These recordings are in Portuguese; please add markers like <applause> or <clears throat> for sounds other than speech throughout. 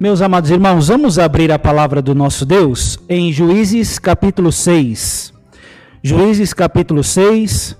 Meus amados irmãos, vamos abrir a palavra do nosso Deus em Juízes capítulo 6. Juízes capítulo 6.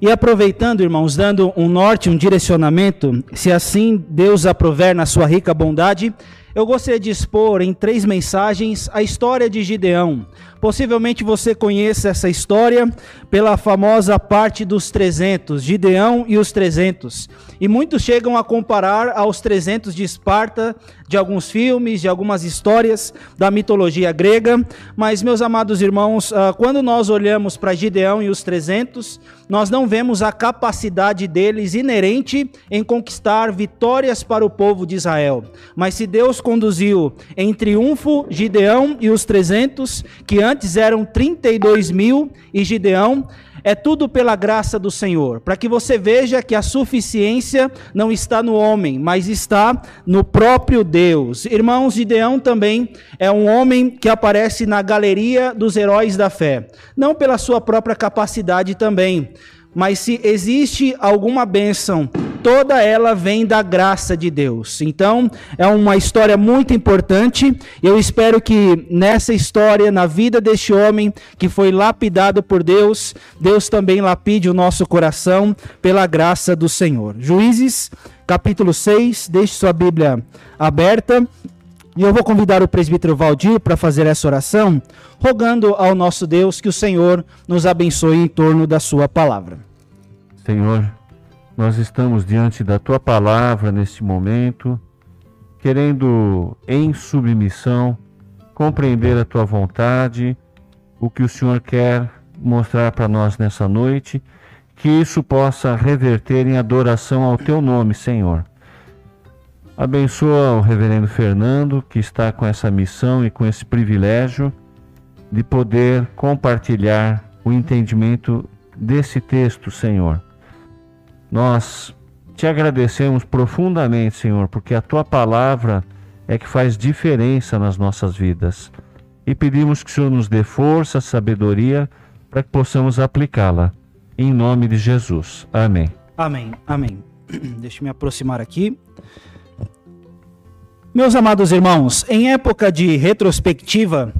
E aproveitando, irmãos, dando um norte, um direcionamento, se assim Deus aprover na sua rica bondade, eu gostaria de expor em três mensagens a história de Gideão, Possivelmente você conheça essa história pela famosa parte dos 300, Gideão e os 300. E muitos chegam a comparar aos 300 de Esparta, de alguns filmes, de algumas histórias da mitologia grega. Mas, meus amados irmãos, ah, quando nós olhamos para Gideão e os 300, nós não vemos a capacidade deles inerente em conquistar vitórias para o povo de Israel. Mas se Deus conduziu em triunfo Gideão e os 300, que antes eram 32 mil, e Gideão, é tudo pela graça do Senhor, para que você veja que a suficiência não está no homem, mas está no próprio Deus. Irmãos, Gideão também é um homem que aparece na galeria dos heróis da fé, não pela sua própria capacidade também, mas se existe alguma bênção, toda ela vem da graça de Deus. Então, é uma história muito importante. Eu espero que nessa história, na vida deste homem que foi lapidado por Deus, Deus também lapide o nosso coração pela graça do Senhor. Juízes, capítulo 6, deixe sua Bíblia aberta. E eu vou convidar o presbítero Valdir para fazer essa oração, rogando ao nosso Deus que o Senhor nos abençoe em torno da sua palavra. Senhor, nós estamos diante da tua palavra neste momento, querendo em submissão compreender a tua vontade, o que o Senhor quer mostrar para nós nessa noite, que isso possa reverter em adoração ao teu nome, Senhor. Abençoa o reverendo Fernando, que está com essa missão e com esse privilégio de poder compartilhar o entendimento desse texto, Senhor. Nós te agradecemos profundamente, Senhor, porque a tua palavra é que faz diferença nas nossas vidas. E pedimos que o Senhor nos dê força, sabedoria, para que possamos aplicá-la. Em nome de Jesus. Amém. Amém. Amém. <clears throat> Deixa eu me aproximar aqui. Meus amados irmãos, em época de retrospectiva,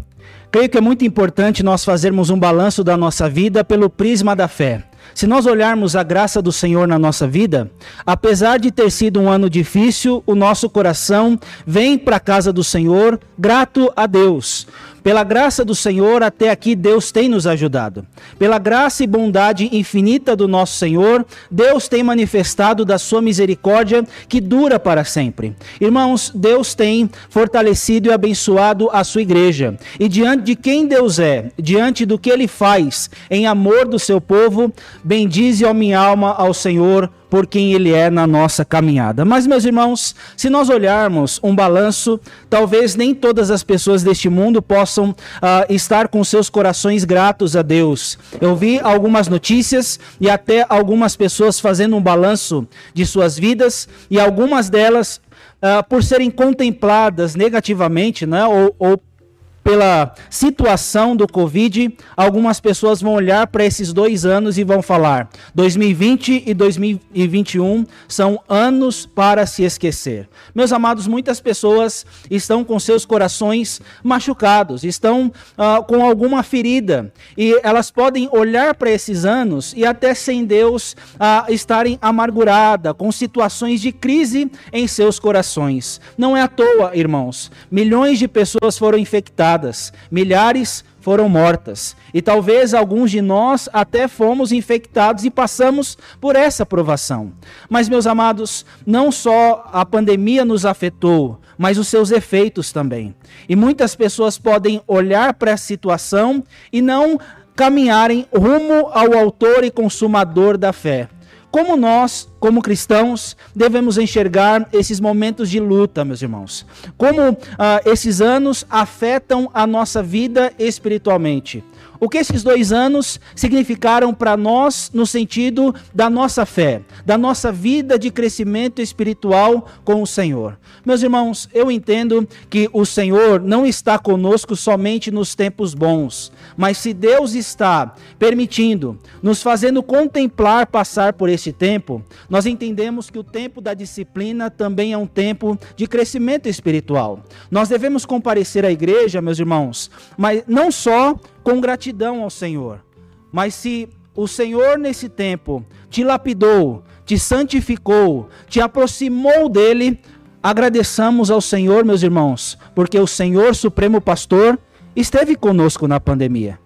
creio que é muito importante nós fazermos um balanço da nossa vida pelo prisma da fé. Se nós olharmos a graça do Senhor na nossa vida, apesar de ter sido um ano difícil, o nosso coração vem para a casa do Senhor grato a Deus. Pela graça do Senhor, até aqui Deus tem nos ajudado. Pela graça e bondade infinita do nosso Senhor, Deus tem manifestado da sua misericórdia que dura para sempre. Irmãos, Deus tem fortalecido e abençoado a sua igreja. E diante de quem Deus é, diante do que ele faz em amor do seu povo, bendize a minha alma ao Senhor por quem Ele é na nossa caminhada. Mas, meus irmãos, se nós olharmos um balanço, talvez nem todas as pessoas deste mundo possam uh, estar com seus corações gratos a Deus. Eu vi algumas notícias e até algumas pessoas fazendo um balanço de suas vidas e algumas delas. Uh, por serem contempladas negativamente, né, ou, ou pela situação do Covid, algumas pessoas vão olhar para esses dois anos e vão falar: 2020 e 2021 são anos para se esquecer. Meus amados, muitas pessoas estão com seus corações machucados, estão uh, com alguma ferida, e elas podem olhar para esses anos e até sem Deus uh, estarem amarguradas, com situações de crise em seus corações. Não é à toa, irmãos, milhões de pessoas foram infectadas milhares foram mortas. E talvez alguns de nós até fomos infectados e passamos por essa provação. Mas, meus amados, não só a pandemia nos afetou, mas os seus efeitos também. E muitas pessoas podem olhar para a situação e não caminharem rumo ao autor e consumador da fé. Como nós, como cristãos, devemos enxergar esses momentos de luta, meus irmãos? Como ah, esses anos afetam a nossa vida espiritualmente? O que esses dois anos significaram para nós no sentido da nossa fé, da nossa vida de crescimento espiritual com o Senhor? Meus irmãos, eu entendo que o Senhor não está conosco somente nos tempos bons, mas se Deus está permitindo, nos fazendo contemplar passar por esse tempo, nós entendemos que o tempo da disciplina também é um tempo de crescimento espiritual. Nós devemos comparecer à igreja, meus irmãos, mas não só com gratidão ao Senhor, mas se o Senhor nesse tempo te lapidou, te santificou, te aproximou dele, agradeçamos ao Senhor, meus irmãos, porque o Senhor Supremo Pastor esteve conosco na pandemia.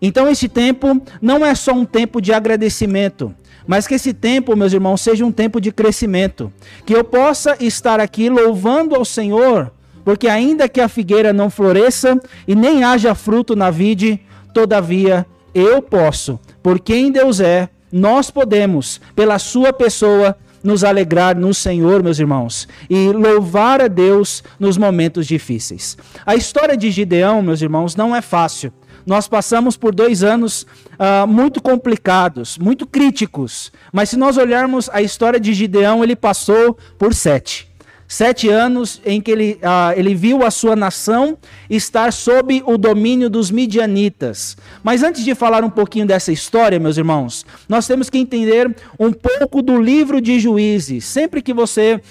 Então, esse tempo não é só um tempo de agradecimento, mas que esse tempo, meus irmãos, seja um tempo de crescimento. Que eu possa estar aqui louvando ao Senhor, porque ainda que a figueira não floresça e nem haja fruto na vide, todavia eu posso, por quem Deus é, nós podemos, pela Sua pessoa, nos alegrar no Senhor, meus irmãos, e louvar a Deus nos momentos difíceis. A história de Gideão, meus irmãos, não é fácil. Nós passamos por dois anos uh, muito complicados, muito críticos, mas se nós olharmos a história de Gideão, ele passou por sete. Sete anos em que ele, uh, ele viu a sua nação estar sob o domínio dos midianitas. Mas antes de falar um pouquinho dessa história, meus irmãos, nós temos que entender um pouco do livro de Juízes. Sempre que você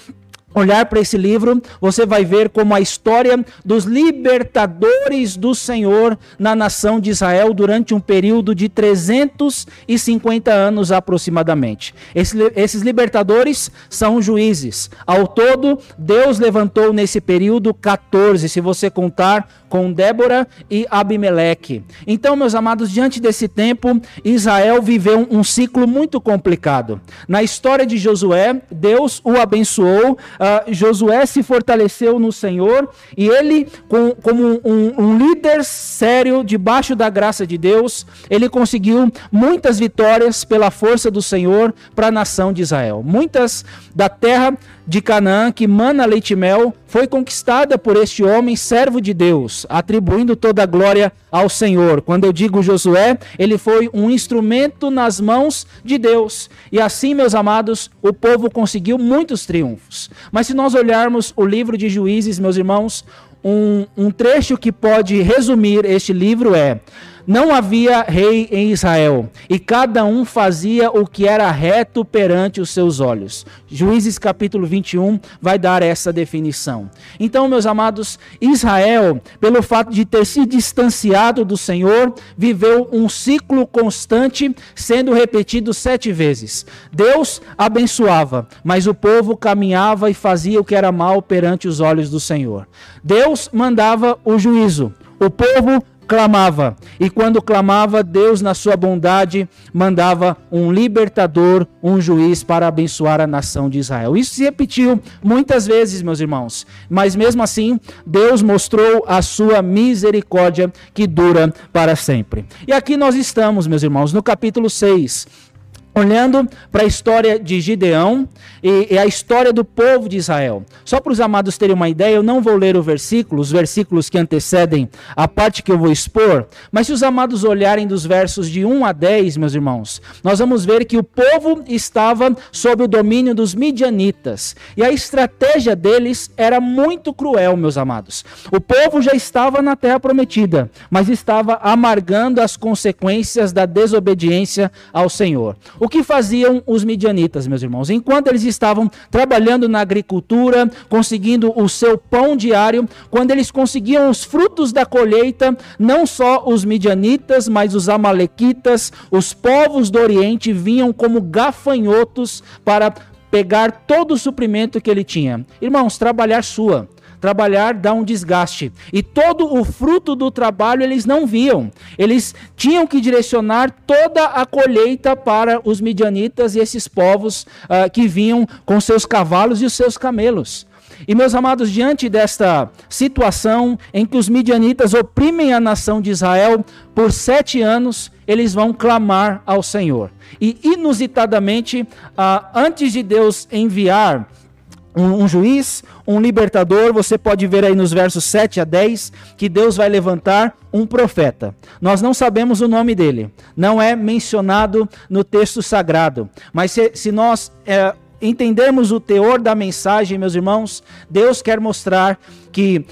olhar para esse livro, você vai ver como a história dos libertadores do Senhor na nação de Israel durante um período de 350 anos aproximadamente. Esse, esses libertadores são juízes. Ao todo, Deus levantou nesse período 14, se você contar com Débora e Abimeleque. Então, meus amados, diante desse tempo, Israel viveu um ciclo muito complicado. Na história de Josué, Deus o abençoou uh, Josué se fortaleceu no Senhor e ele, com, como um, um líder sério, debaixo da graça de Deus, ele conseguiu muitas vitórias pela força do Senhor para a nação de Israel. Muitas da terra de Canaã, que mana leite e mel, foi conquistada por este homem, servo de Deus, atribuindo toda a glória ao Senhor. Quando eu digo Josué, ele foi um instrumento nas mãos de Deus. E assim, meus amados, o povo conseguiu muitos triunfos. Mas se nós olharmos o livro de Juízes, meus irmãos, um, um trecho que pode resumir este livro é: não havia rei em Israel, e cada um fazia o que era reto perante os seus olhos. Juízes capítulo 21 vai dar essa definição. Então, meus amados, Israel, pelo fato de ter se distanciado do Senhor, viveu um ciclo constante, sendo repetido sete vezes. Deus abençoava, mas o povo caminhava e fazia o que era mal perante os olhos do Senhor. Deus mandava o juízo, o povo clamava. E quando clamava, Deus, na sua bondade, mandava um libertador, um juiz para abençoar a nação de Israel. Isso se repetiu muitas vezes, meus irmãos. Mas mesmo assim, Deus mostrou a sua misericórdia que dura para sempre. E aqui nós estamos, meus irmãos, no capítulo 6 olhando para a história de Gideão e, e, a história do povo de Israel. Só para os amados terem uma ideia, eu não vou ler o versículo, os versículos que antecedem a parte que eu vou expor, mas se os amados olharem dos versos de 1 a 10, meus irmãos, nós vamos ver que o povo estava sob o domínio dos midianitas e a estratégia deles era muito cruel, meus amados. O povo já estava na terra prometida, mas estava amargando as consequências da desobediência ao Senhor. O que faziam os midianitas, meus irmãos? Enquanto eles estavam trabalhando na agricultura, conseguindo o seu pão diário, quando eles conseguiam os frutos da colheita, não só os midianitas, mas os amalequitas, os povos do Oriente vinham como gafanhotos para pegar todo o suprimento que ele tinha. Irmãos, trabalhar sua Trabalhar dá um desgaste. E todo o fruto do trabalho eles não viam. Eles tinham que direcionar toda a colheita para os midianitas e esses povos uh, que vinham com seus cavalos e os seus camelos. E meus amados, diante desta situação em que os midianitas oprimem a nação de Israel por sete anos, eles vão clamar ao Senhor. E inusitadamente, uh, antes de Deus enviar um, um, juiz, um libertador. Você pode ver aí nos versos 7 a 10 que Deus vai levantar um profeta. Nós não sabemos o nome dele, não é mencionado no texto sagrado. Mas se, se nós é, entendermos o teor da mensagem, meus irmãos, Deus quer mostrar que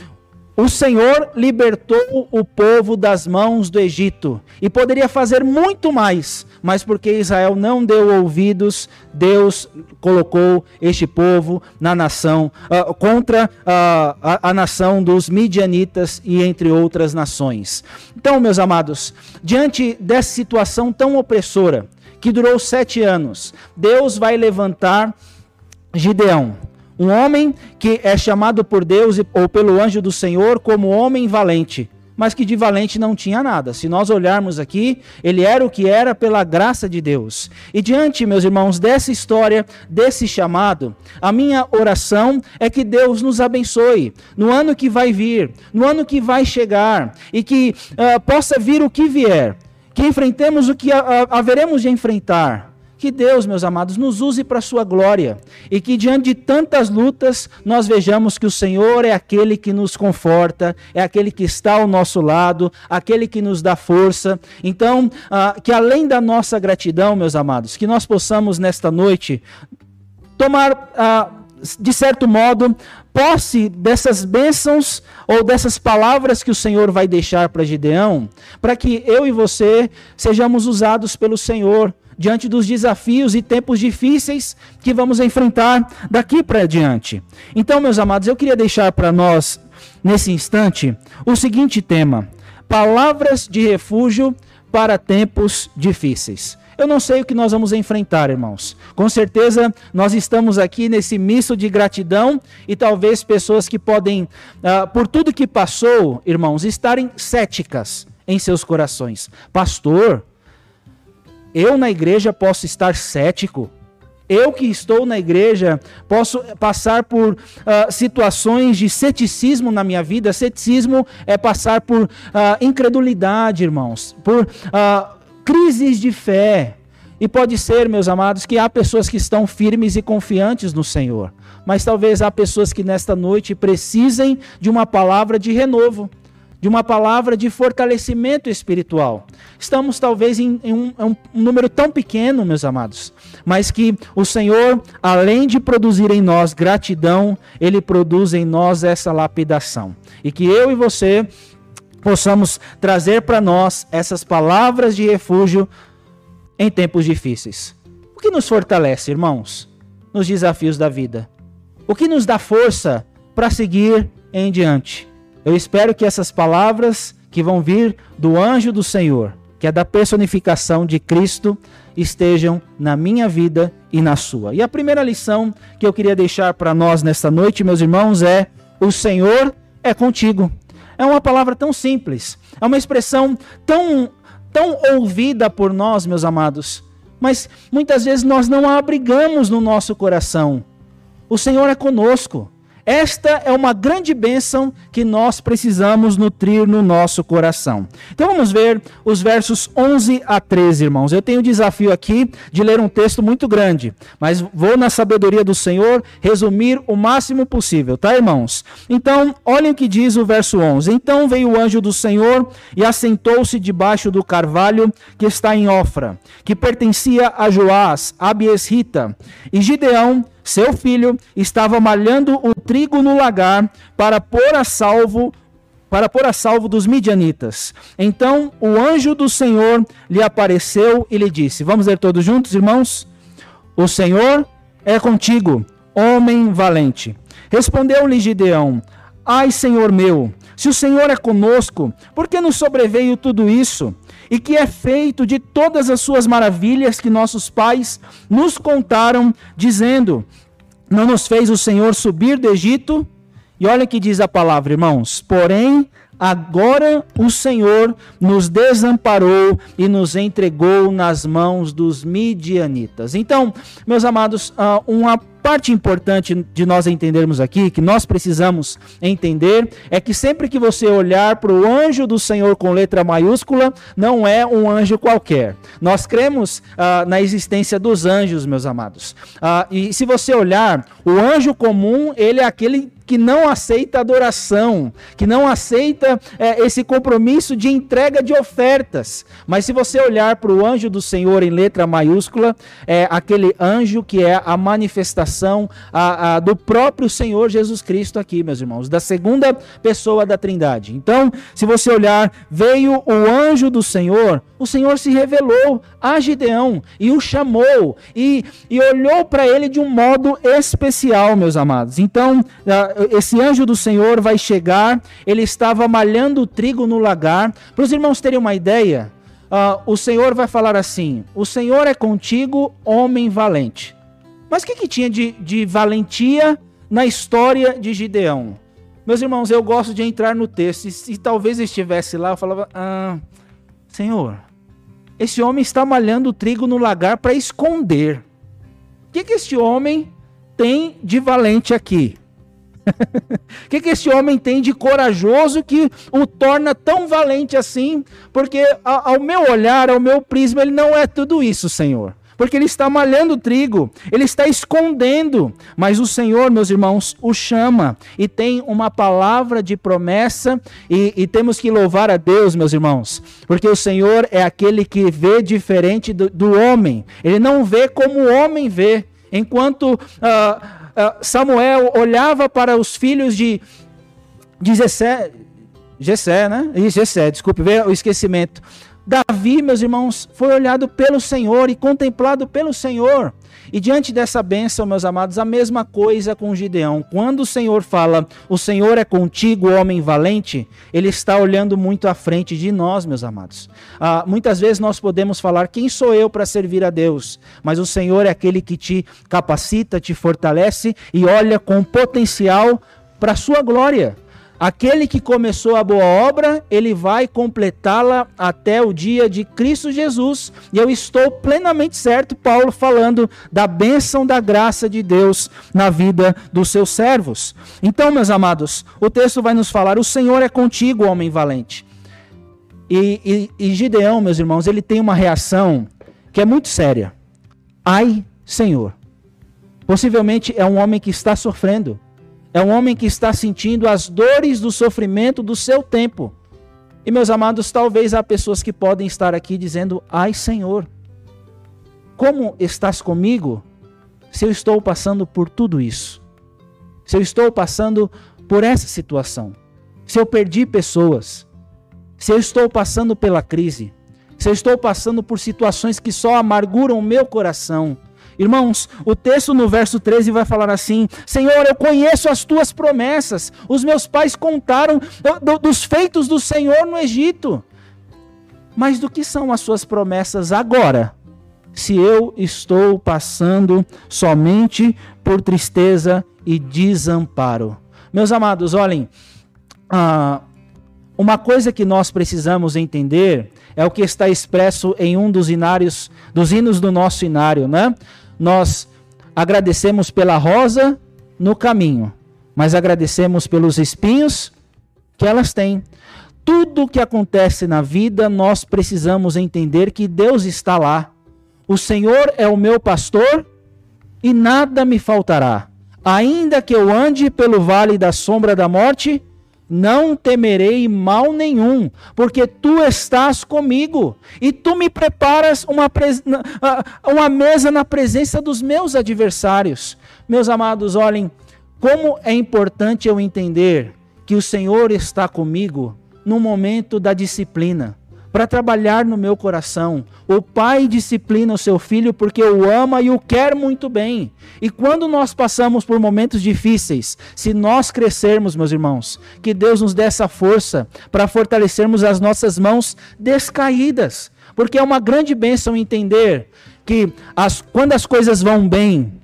o Senhor libertou o povo das mãos do Egito e poderia fazer muito mais, mas porque Israel não deu ouvidos, Deus colocou este povo na nação uh, contra uh, a, a nação dos midianitas e entre outras nações. Então, meus amados, diante dessa situação tão opressora que durou sete anos, Deus vai levantar Gideão um homem que é chamado por Deus ou pelo anjo do Senhor como homem valente, mas que de valente não tinha nada. Se nós olharmos aqui, ele era o que era pela graça de Deus. E diante, meus irmãos, dessa história, desse chamado, a minha oração é que Deus nos abençoe no ano que vai vir, no ano que vai chegar, e que uh, possa vir o que vier, que enfrentemos o que haveremos de enfrentar que Deus, meus amados, nos use para a sua glória e que diante de tantas lutas nós vejamos que o Senhor é aquele que nos conforta, é aquele que está ao nosso lado, aquele que nos dá força. Então, ah, que além da nossa gratidão, meus amados, que nós possamos nesta noite tomar. Ah, de certo modo, posse dessas bênçãos ou dessas palavras que o Senhor vai deixar para Gideão, para que eu e você sejamos usados pelo Senhor diante dos desafios e tempos difíceis que vamos enfrentar daqui para diante. Então, meus amados, eu queria deixar para nós, nesse instante, o seguinte tema: palavras de refúgio para tempos difíceis. Eu não sei o que nós vamos enfrentar, irmãos. Com certeza nós estamos aqui nesse misto de gratidão e talvez pessoas que podem, uh, por tudo que passou, irmãos, estarem céticas em seus corações. Pastor, eu na igreja posso estar cético. Eu que estou na igreja posso passar por uh, situações de ceticismo na minha vida. Ceticismo é passar por uh, incredulidade, irmãos, por uh, crises de fé. E pode ser, meus amados, que há pessoas que estão firmes e confiantes no Senhor. Mas talvez há pessoas que nesta noite precisem de uma palavra de renovo de uma palavra de fortalecimento espiritual. Estamos talvez em, em, um, um, número tão pequeno, meus amados, mas que o Senhor, além de produzir em nós gratidão, Ele produz em nós essa lapidação. E que eu e você possamos trazer para nós essas palavras de refúgio em tempos difíceis. O que nos fortalece, irmãos, nos desafios da vida? O que nos dá força para seguir em diante? Eu espero que essas palavras que vão vir do anjo do Senhor, que é da personificação de Cristo, estejam na minha vida e na sua. E a primeira lição que eu queria deixar para nós nesta noite, meus irmãos, é: o Senhor é contigo. É uma palavra tão simples, é uma expressão tão tão ouvida por nós, meus amados, mas muitas vezes nós não a abrigamos no nosso coração. O Senhor é conosco. Esta é uma grande bênção que nós precisamos nutrir no nosso coração. Então vamos ver os versos 11 a 13, irmãos. Eu tenho o desafio aqui de ler um texto muito grande, mas vou na sabedoria do Senhor resumir o máximo possível, tá, irmãos? Então, olhem o que diz o verso 11. Então veio o anjo do Senhor e assentou-se debaixo do carvalho que está em Ofra, que pertencia a Joás, Abiesrita, e Gideão seu filho estava malhando o trigo no lagar para pôr a salvo para pôr a salvo dos midianitas. Então o anjo do Senhor lhe apareceu e lhe disse: Vamos ler todos juntos, irmãos? O Senhor é contigo, homem valente. Respondeu-lhe Gideão: Ai, Senhor meu, se o Senhor é conosco, por que nos sobreveio tudo isso? E que é feito de todas as suas maravilhas que nossos pais nos contaram, dizendo: Não nos fez o Senhor subir do Egito? E olha que diz a palavra, irmãos: Porém, agora o Senhor nos desamparou e nos entregou nas mãos dos midianitas. Então, meus amados, ah, uma parte importante de nós entendermos aqui, que nós precisamos entender, é que sempre que você olhar para o anjo do Senhor com letra maiúscula, não é um anjo qualquer. Nós cremos ah, na existência dos anjos, meus amados. Ah, e se você olhar, o anjo comum, ele é aquele que não aceita adoração, que não aceita é, esse compromisso de entrega de ofertas. Mas se você olhar para o anjo do Senhor em letra maiúscula, é aquele anjo que é a manifestação a, a, do próprio Senhor Jesus Cristo aqui, meus irmãos, da segunda pessoa da Trindade. Então, se você olhar, veio o anjo do Senhor, o Senhor se revelou a Gideão e o chamou e, e olhou para ele de um modo especial, meus amados. Então, esse anjo do Senhor vai chegar, ele estava malhando o trigo no lagar. Para os irmãos terem uma ideia, uh, o Senhor vai falar assim: O Senhor é contigo, homem valente. Mas o que, que tinha de, de valentia na história de Gideão? Meus irmãos, eu gosto de entrar no texto. E se talvez estivesse lá, eu falava: ah, Senhor, esse homem está malhando trigo no lagar para esconder. O que, que esse homem tem de valente aqui? O <laughs> que, que esse homem tem de corajoso que o torna tão valente assim? Porque ao meu olhar, ao meu prisma, ele não é tudo isso, Senhor. Porque ele está malhando trigo, ele está escondendo. Mas o Senhor, meus irmãos, o chama e tem uma palavra de promessa. E, e temos que louvar a Deus, meus irmãos, porque o Senhor é aquele que vê diferente do, do homem. Ele não vê como o homem vê. Enquanto. Uh, Samuel olhava para os filhos de, de Jessé, Jessé, né? Jessé, desculpe, veio o esquecimento. Davi, meus irmãos, foi olhado pelo Senhor e contemplado pelo Senhor. E diante dessa bênção, meus amados, a mesma coisa com Gideão. Quando o Senhor fala, o Senhor é contigo, homem valente, ele está olhando muito à frente de nós, meus amados. Ah, muitas vezes nós podemos falar, quem sou eu para servir a Deus? Mas o Senhor é aquele que te capacita, te fortalece e olha com potencial para a sua glória. Aquele que começou a boa obra, ele vai completá-la até o dia de Cristo Jesus. E eu estou plenamente certo, Paulo, falando da bênção da graça de Deus na vida dos seus servos. Então, meus amados, o texto vai nos falar: o Senhor é contigo, homem valente. E, e, e Gideão, meus irmãos, ele tem uma reação que é muito séria. Ai, Senhor. Possivelmente é um homem que está sofrendo é um homem que está sentindo as dores do sofrimento do seu tempo. E meus amados, talvez há pessoas que podem estar aqui dizendo: Ai Senhor, como estás comigo se eu estou passando por tudo isso? Se eu estou passando por essa situação? Se eu perdi pessoas? Se eu estou passando pela crise? Se eu estou passando por situações que só amarguram o meu coração? Irmãos, o texto no verso 13 vai falar assim: Senhor, eu conheço as tuas promessas. Os meus pais contaram dos feitos do Senhor no Egito. Mas do que são as suas promessas agora? Se eu estou passando somente por tristeza e desamparo. Meus amados, olhem, ah, uma coisa que nós precisamos entender é o que está expresso em um dos inários, dos hinos do nosso inário, né? Nós agradecemos pela rosa no caminho, mas agradecemos pelos espinhos que elas têm. Tudo que acontece na vida, nós precisamos entender que Deus está lá. O Senhor é o meu pastor e nada me faltará. Ainda que eu ande pelo vale da sombra da morte, não temerei mal nenhum, porque tu estás comigo e tu me preparas uma, uma mesa na presença dos meus adversários. Meus amados, olhem, como é importante eu entender que o Senhor está comigo no momento da disciplina para trabalhar no meu coração. O pai disciplina o seu filho porque o ama e o quer muito bem. E quando nós passamos por momentos difíceis, se nós crescermos, meus irmãos, que Deus nos dê essa força para fortalecermos as nossas mãos descaídas. Porque é uma grande bênção entender que as, quando as coisas vão bem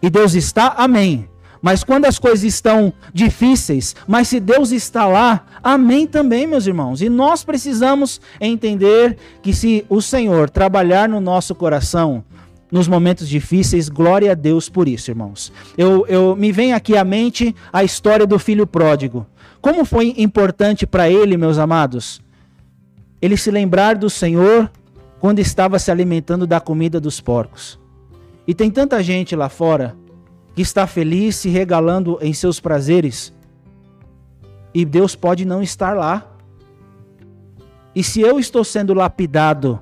e Deus está, amém. Mas quando as coisas estão difíceis, mas se Deus está lá, amém também, meus irmãos. E nós precisamos entender que se o Senhor trabalhar no nosso coração, nos momentos difíceis, glória a Deus por isso, irmãos. Eu, eu me vem aqui à mente a história do filho pródigo. Como foi importante para ele, meus amados, ele se lembrar do Senhor quando estava se alimentando da comida dos porcos. E tem tanta gente lá fora que está feliz se regalando em seus prazeres. E Deus pode não estar lá. E se eu estou sendo lapidado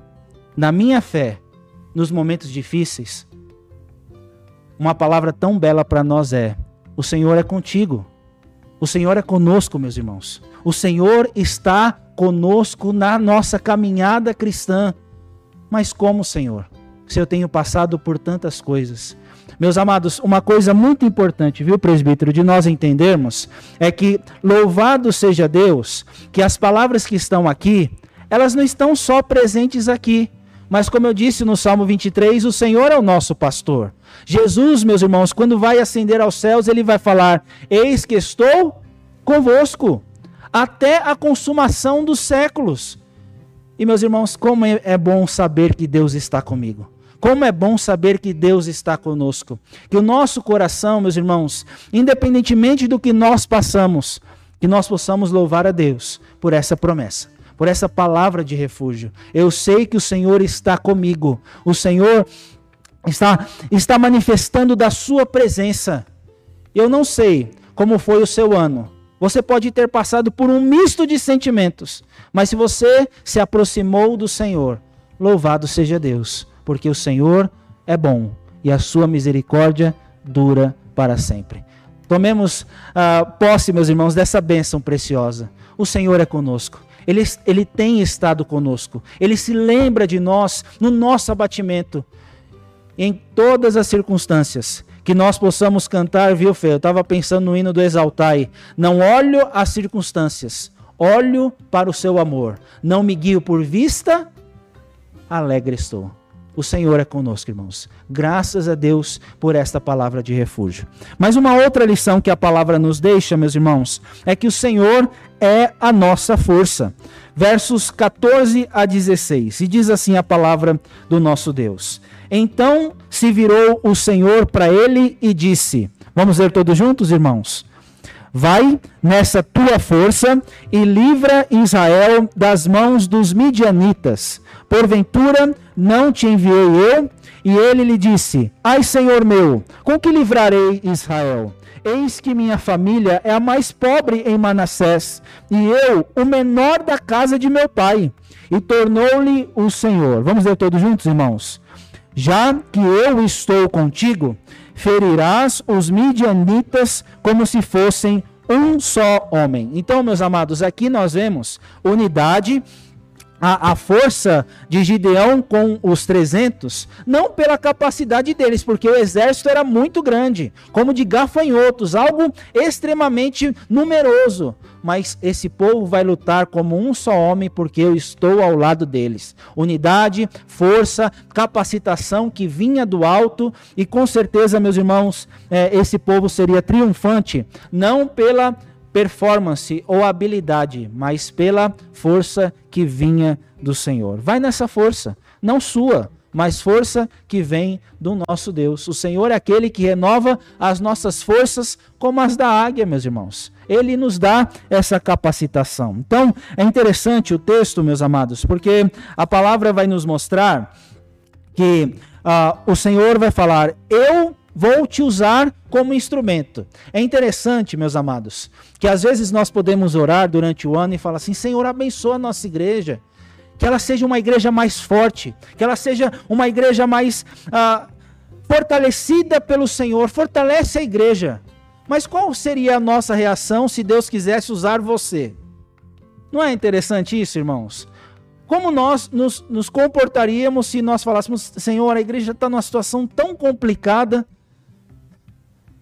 na minha fé nos momentos difíceis, uma palavra tão bela para nós é: o Senhor é contigo. O Senhor é conosco, meus irmãos. O Senhor está conosco na nossa caminhada cristã. Mas como, Senhor? Se eu tenho passado por tantas coisas. Meus amados, uma coisa muito importante, viu, presbítero, de nós entendermos é que louvado seja Deus, que as palavras que estão aqui, elas não estão só presentes aqui, mas como eu disse no Salmo 23, o Senhor é o nosso pastor. Jesus, meus irmãos, quando vai ascender aos céus, ele vai falar: Eis que estou convosco até a consumação dos séculos. E meus irmãos, como é, é bom saber que Deus está comigo. Como é bom saber que Deus está conosco. Que o nosso coração, meus irmãos, independentemente do que nós passamos, que nós possamos louvar a Deus por essa promessa por essa palavra de refúgio. Eu sei que o Senhor está comigo. O Senhor está, está manifestando da sua presença. Eu não sei como foi o seu ano. Você pode ter passado por um misto de sentimentos, mas se você se aproximou do Senhor, louvado seja Deus, porque o Senhor é bom e a sua misericórdia dura para sempre. Tomemos uh, posse, meus irmãos, dessa bênção preciosa. O Senhor é conosco. Ele, ele tem estado conosco. Ele se lembra de nós no nosso abatimento. Em todas as circunstâncias. Que nós possamos cantar, viu, Fê? Eu estava pensando no hino do Exaltai. Não olho as circunstâncias, olho para o seu amor. Não me guio por vista, alegre estou. O Senhor é conosco, irmãos. Graças a Deus por esta palavra de refúgio. Mas uma outra lição que a palavra nos deixa, meus irmãos, é que o Senhor é a nossa força. Versos 14 a 16. E diz assim a palavra do nosso Deus: Então se virou o Senhor para ele e disse: Vamos ler todos juntos, irmãos? Vai nessa tua força e livra Israel das mãos dos midianitas Porventura não te enviei eu? E ele lhe disse: Ai, Senhor meu, com que livrarei Israel? Eis que minha família é a mais pobre em Manassés, e eu, o menor da casa de meu pai. E tornou-lhe o Senhor. Vamos ler todos juntos, irmãos? Já que eu estou contigo, ferirás os midianitas como se fossem um só homem. Então, meus amados, aqui nós vemos unidade a, a, força de Gideão com os 300, não pela capacidade deles, porque o exército era muito grande, como de gafanhotos, algo extremamente numeroso. Mas esse povo vai lutar como um só homem, porque eu estou ao lado deles. Unidade, força, capacitação que vinha do alto, e com certeza, meus irmãos, é, esse povo seria triunfante, não pela performance ou habilidade, mas pela força que vinha do Senhor. Vai nessa força, não sua, mas força que vem do nosso Deus. O Senhor é aquele que renova as nossas forças como as da águia, meus irmãos. Ele nos dá essa capacitação. Então, é interessante o texto, meus amados, porque a palavra vai nos mostrar que uh, o Senhor vai falar: Eu vou te usar como instrumento. É interessante, meus amados, que às vezes nós podemos orar durante o ano e falar assim: Senhor, abençoa a nossa igreja. Que ela seja uma igreja mais forte, que ela seja uma igreja mais ah, fortalecida pelo Senhor, fortalece a igreja. Mas qual seria a nossa reação se Deus quisesse usar você? Não é interessante isso, irmãos? Como nós nos, nos comportaríamos se nós falássemos, Senhor, a igreja está numa situação tão complicada,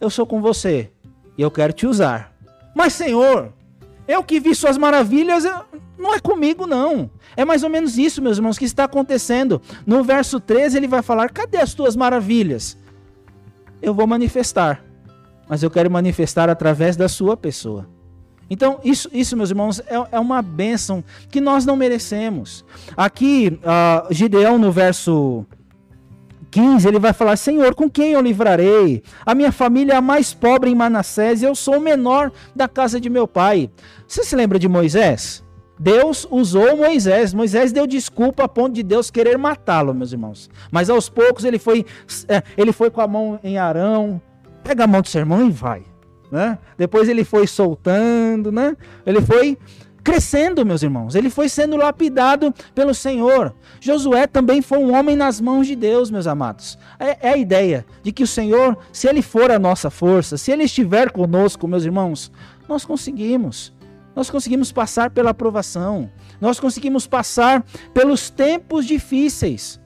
eu sou com você e eu quero te usar. Mas, Senhor, eu que vi suas maravilhas, não é comigo, não. É mais ou menos isso, meus irmãos, que está acontecendo. No verso 13, ele vai falar: Cadê as tuas maravilhas? Eu vou manifestar, mas eu quero manifestar através da sua pessoa. Então, isso, isso meus irmãos, é, é uma bênção que nós não merecemos. Aqui, uh, Gideão, no verso 15, ele vai falar: Senhor, com quem eu livrarei? A minha família é a mais pobre em Manassés e eu sou o menor da casa de meu pai. Você se lembra de Moisés? Deus usou Moisés. Moisés deu desculpa a ponto de Deus querer matá-lo, meus irmãos. Mas aos poucos ele foi, é, ele foi com a mão em Arão, pega a mão do sermão e vai. Né? Depois ele foi soltando, né? ele foi crescendo, meus irmãos. Ele foi sendo lapidado pelo Senhor. Josué também foi um homem nas mãos de Deus, meus amados. É, é, a ideia de que o Senhor, se Ele for a nossa força, se Ele estiver conosco, meus irmãos, nós conseguimos. Nós conseguimos passar pela aprovação. Nós conseguimos passar pelos tempos difíceis.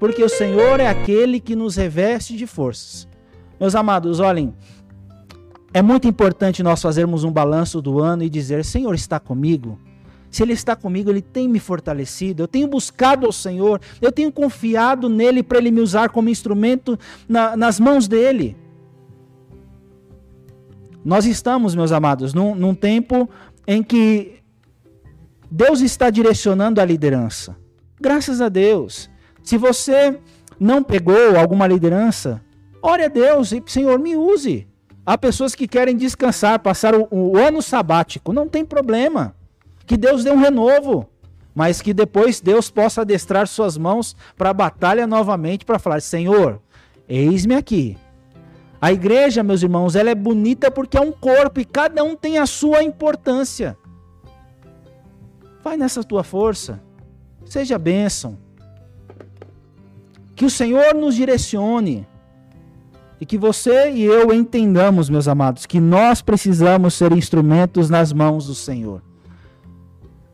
Porque o Senhor é aquele que nos reveste de forças. Meus amados, olhem, é muito importante nós fazermos um balanço do ano e dizer: Senhor está comigo. Se Ele está comigo, Ele tem me fortalecido. Eu tenho buscado ao Senhor, eu tenho confiado nele para Ele me usar como instrumento na, nas mãos dele. Nós estamos, meus amados, num, num tempo em que Deus está direcionando a liderança. Graças a Deus. Se você não pegou alguma liderança, ore a Deus e, Senhor, me use. Há pessoas que querem descansar, passar o, o ano sabático. Não tem problema. Que Deus dê um renovo. Mas que depois Deus possa adestrar suas mãos para a batalha novamente, para falar: Senhor, eis-me aqui. A igreja, meus irmãos, ela é bonita porque é um corpo e cada um tem a sua importância. Vai nessa tua força. Seja bênção. Que o Senhor nos direcione. E que você e eu entendamos, meus amados, que nós precisamos ser instrumentos nas mãos do Senhor.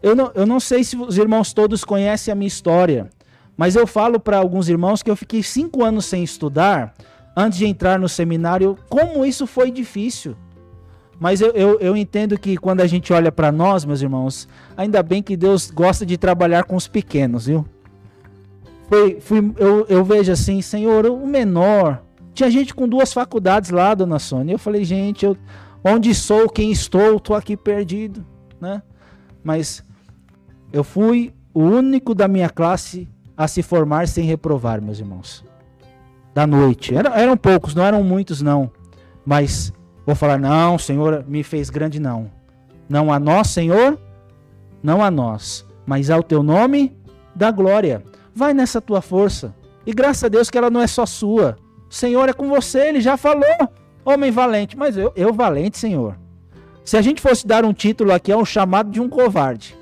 Eu não, eu não sei se os irmãos todos conhecem a minha história, mas eu falo para alguns irmãos que eu fiquei cinco anos sem estudar antes de entrar no seminário, como isso foi difícil. Mas eu, eu, eu entendo que quando a gente olha para nós, meus irmãos, ainda bem que Deus gosta de trabalhar com os pequenos, viu? Foi, fui, eu, eu vejo assim, Senhor, o menor, tinha gente com duas faculdades lá, dona Sônia. Eu falei, gente, eu, onde sou, quem estou, estou aqui perdido, né? Mas eu fui o único da minha classe a se formar sem reprovar, meus irmãos. Da noite. Era, eram poucos, não eram muitos, não. Mas vou falar, não, Senhor me fez grande, não. Não a nós, Senhor, não a nós, mas ao teu nome da glória. Vai nessa tua força. E graças a Deus que ela não é só sua. Senhor é com você, ele já falou, homem valente. Mas eu, eu valente, Senhor. Se a gente fosse dar um título aqui, é um chamado de um covarde.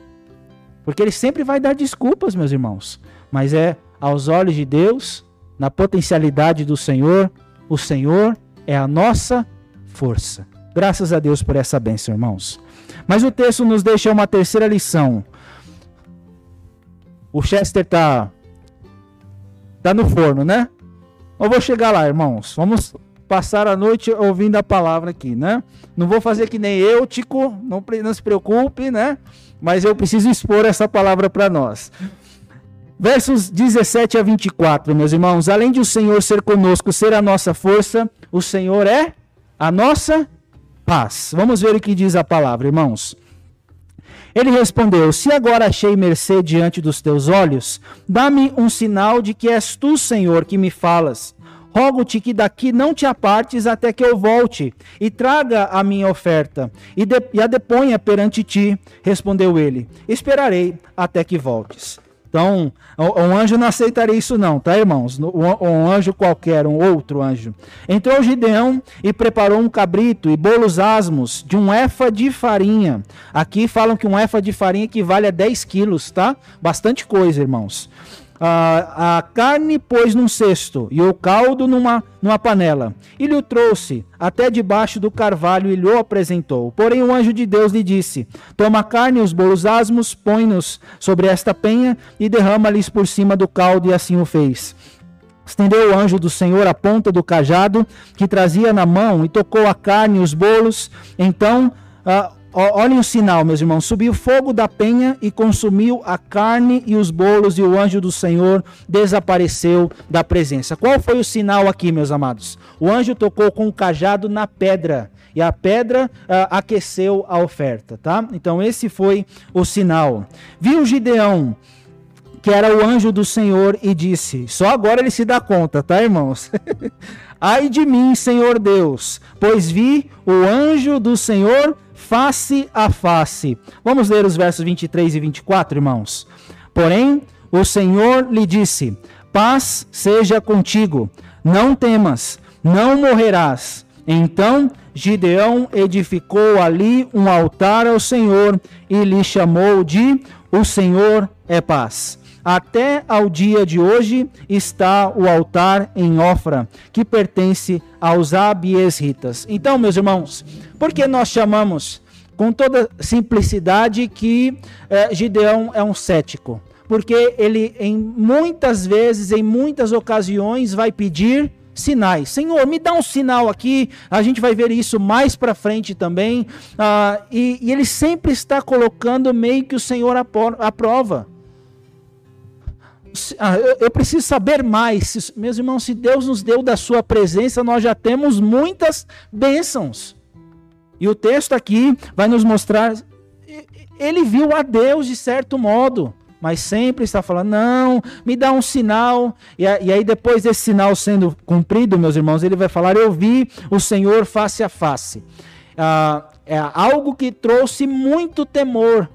Porque ele sempre vai dar desculpas, meus irmãos. Mas é aos olhos de Deus, na potencialidade do Senhor, o Senhor é a nossa força. Graças a Deus por essa bênção, irmãos. Mas o texto nos deixa uma terceira lição. O Chester tá tá no forno, né? Eu vou chegar lá, irmãos. Vamos passar a noite ouvindo a palavra aqui, né? Não vou fazer que nem eu, Tico, não, não se preocupe, né? Mas eu preciso expor essa palavra para nós. Versos 17 a 24, meus irmãos. Além de o Senhor ser conosco, ser a nossa força, o Senhor é a nossa paz. Vamos ver o que diz a palavra, irmãos. Ele respondeu: Se agora achei mercê diante dos teus olhos, dá-me um sinal de que és tu, Senhor, que me falas. Rogo-te que daqui não te apartes até que eu volte e traga a minha oferta e, de, e a deponha perante ti. Respondeu ele: Esperarei até que voltes. Então, um anjo não aceitaria isso não, tá, irmãos? Um anjo qualquer, um outro anjo. Entrou Gideão e preparou um cabrito e bolos asmos de um efa de farinha. Aqui falam que um efa de farinha equivale a 10 quilos, tá? Bastante coisa, irmãos a, a carne pôs num cesto e o caldo numa, numa panela. E lhe o trouxe até debaixo do carvalho e lhe o apresentou. Porém o anjo de Deus lhe disse: Toma a carne e os bolos asmos, põe-nos sobre esta penha e derrama-lhes por cima do caldo, e assim o fez. Estendeu o anjo do Senhor a ponta do cajado que trazia na mão e tocou a carne e os bolos. Então uh, Olhem o sinal, meus irmãos. Subiu fogo da penha e consumiu a carne e os bolos, e o anjo do Senhor desapareceu da presença. Qual foi o sinal aqui, meus amados? O anjo tocou com o cajado na pedra, e a pedra uh, aqueceu a oferta, tá? Então, esse foi o sinal. Viu Gideão que era o anjo do Senhor, e disse: Só agora ele se dá conta, tá, irmãos? <laughs> Ai de mim, Senhor Deus, pois vi o anjo do Senhor face a face. Vamos ler os versos 23 e 24, irmãos. Porém, o Senhor lhe disse: Paz seja contigo, não temas, não morrerás. Então Gideão edificou ali um altar ao Senhor e lhe chamou de O Senhor é Paz. Até ao dia de hoje está o altar em Ofra, que pertence aos abiesritas. Então, meus irmãos, por que nós chamamos com toda simplicidade que eh, Gideão é um cético? Porque ele, em muitas vezes, em muitas ocasiões, vai pedir sinais. Senhor, me dá um sinal aqui. A gente vai ver isso mais para frente também. Ah, e, e, ele sempre está colocando meio que o Senhor aprova. Ah, eu, eu preciso saber mais. Meus irmãos, se Deus nos deu da sua presença, nós já temos muitas bênçãos. E o texto aqui vai nos mostrar. Ele viu a Deus de certo modo mas sempre está falando, não, me dá um sinal. E, aí, depois desse sinal sendo cumprido, meus irmãos, ele vai falar: Eu vi o Senhor face a face. Ah, é algo que trouxe muito temor